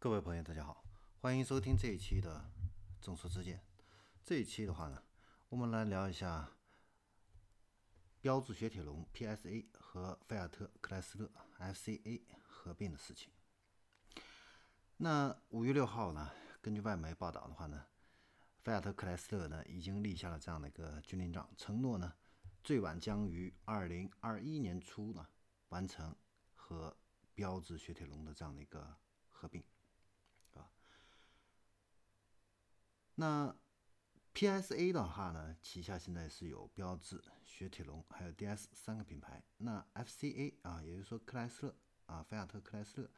各位朋友，大家好，欢迎收听这一期的《众说之见》。这一期的话呢，我们来聊一下标致雪铁龙 PSA 和菲亚特克莱斯勒 FCA 合并的事情。那五月六号呢，根据外媒报道的话呢，菲亚特克莱斯勒呢已经立下了这样的一个军令状，承诺呢最晚将于二零二一年初呢完成和标致雪铁龙的这样的一个合并。那 PSA 的话呢，旗下现在是有标致、雪铁龙还有 DS 三个品牌。那 FCA 啊，也就是说克莱斯勒啊，菲亚特克莱斯勒，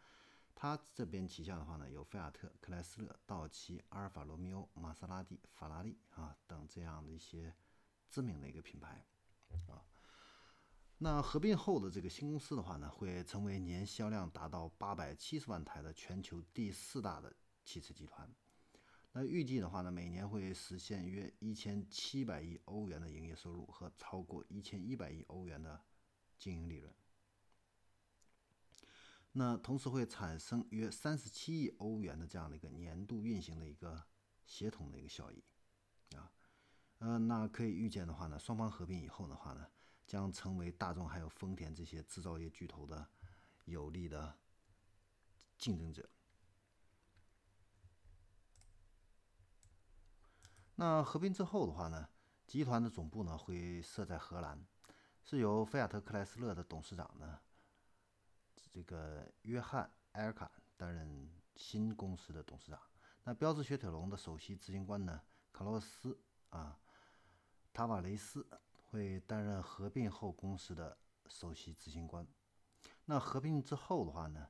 它这边旗下的话呢，有菲亚特克莱斯勒、道奇、阿尔法罗密欧、玛莎拉蒂、法拉利啊等这样的一些知名的一个品牌啊。那合并后的这个新公司的话呢，会成为年销量达到八百七十万台的全球第四大的汽车集团。那预计的话呢，每年会实现约一千七百亿欧元的营业收入和超过一千一百亿欧元的经营利润。那同时会产生约三十七亿欧元的这样的一个年度运行的一个协同的一个效益，啊，呃，那可以预见的话呢，双方合并以后的话呢，将成为大众还有丰田这些制造业巨头的有力的竞争者。那合并之后的话呢，集团的总部呢会设在荷兰，是由菲亚特克莱斯勒的董事长呢，这个约翰埃尔卡担任新公司的董事长。那标致雪铁龙的首席执行官呢，卡洛斯啊塔瓦雷斯会担任合并后公司的首席执行官。那合并之后的话呢，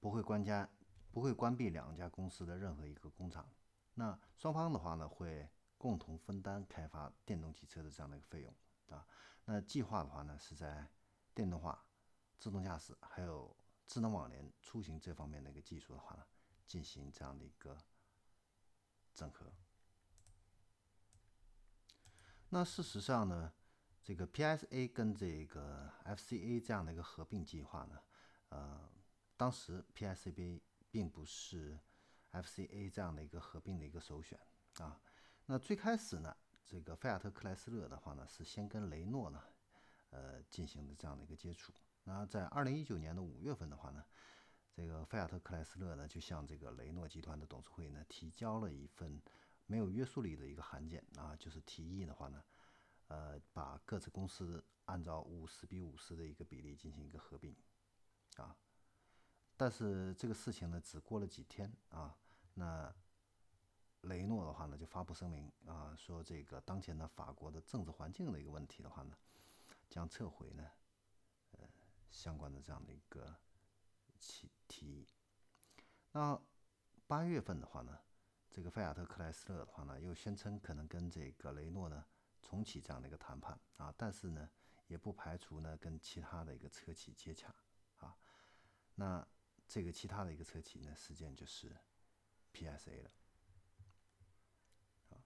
不会关家不会关闭两家公司的任何一个工厂。那双方的话呢，会共同分担开发电动汽车的这样的一个费用啊。那计划的话呢，是在电动化、自动驾驶还有智能网联出行这方面的一个技术的话呢，进行这样的一个整合。那事实上呢，这个 PSA 跟这个 FCA 这样的一个合并计划呢，呃，当时 PSA 并不是。FCA 这样的一个合并的一个首选啊，那最开始呢，这个菲亚特克莱斯勒的话呢，是先跟雷诺呢，呃，进行的这样的一个接触。那在二零一九年的五月份的话呢，这个菲亚特克莱斯勒呢，就向这个雷诺集团的董事会呢，提交了一份没有约束力的一个函件啊，就是提议的话呢，呃，把各自公司按照五十比五十的一个比例进行一个合并啊。但是这个事情呢，只过了几天啊。那雷诺的话呢，就发布声明啊，说这个当前的法国的政治环境的一个问题的话呢，将撤回呢，呃，相关的这样的一个提提议。那八月份的话呢，这个菲亚特克莱斯勒的话呢，又宣称可能跟这个雷诺呢重启这样的一个谈判啊，但是呢，也不排除呢跟其他的一个车企接洽啊。那这个其他的一个车企呢，实际上就是。P.S.A. 的，啊，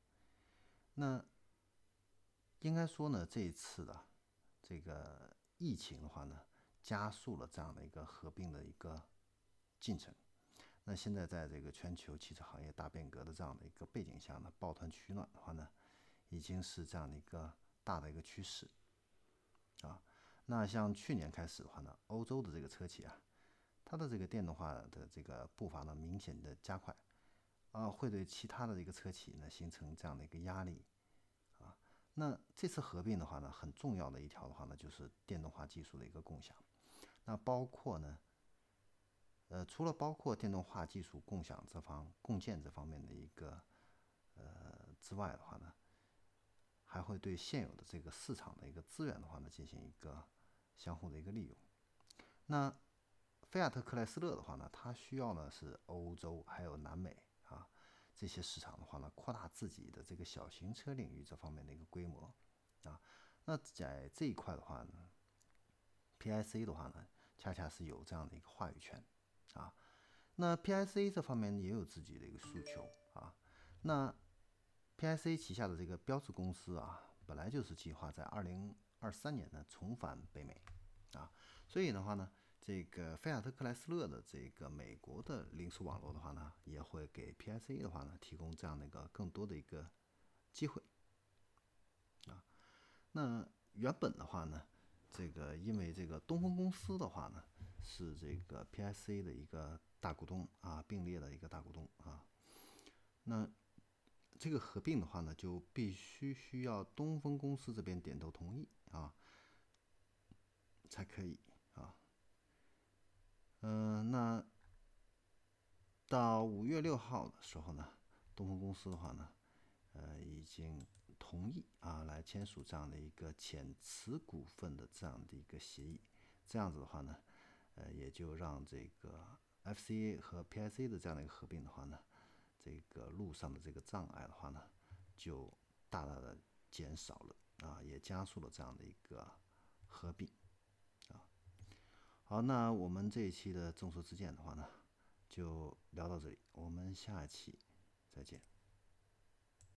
那应该说呢，这一次的这个疫情的话呢，加速了这样的一个合并的一个进程。那现在在这个全球汽车行业大变革的这样的一个背景下呢，抱团取暖的话呢，已经是这样的一个大的一个趋势，啊，那像去年开始的话呢，欧洲的这个车企啊，它的这个电动化的这个步伐呢，明显的加快。啊，会对其他的一个车企呢形成这样的一个压力，啊，那这次合并的话呢，很重要的一条的话呢，就是电动化技术的一个共享。那包括呢，呃，除了包括电动化技术共享这方共建这方面的一个呃之外的话呢，还会对现有的这个市场的一个资源的话呢，进行一个相互的一个利用。那菲亚特克莱斯勒的话呢，它需要呢是欧洲还有南美啊。这些市场的话呢，扩大自己的这个小型车领域这方面的一个规模啊，那在这一块的话呢，PIC 的话呢，恰恰是有这样的一个话语权啊。那 PIC 这方面也有自己的一个诉求啊。那 PIC 旗下的这个标志公司啊，本来就是计划在二零二三年呢重返北美啊，所以的话呢，这个菲亚特克莱斯勒的这个美国的零售网络的话呢，也会给 PSA 的话呢提供这样的一个更多的一个机会啊。那原本的话呢，这个因为这个东风公司的话呢是这个 PSA 的一个大股东啊，并列的一个大股东啊。那这个合并的话呢，就必须需要东风公司这边点头同意啊，才可以嗯，那到五月六号的时候呢，东风公司的话呢，呃，已经同意啊，来签署这样的一个减持股份的这样的一个协议。这样子的话呢，呃，也就让这个 FCA 和 PIC 的这样的一个合并的话呢。这个路上的这个障碍的话呢，就大大的减少了啊，也加速了这样的一个合并。好，那我们这一期的众说之见的话呢，就聊到这里，我们下一期再见。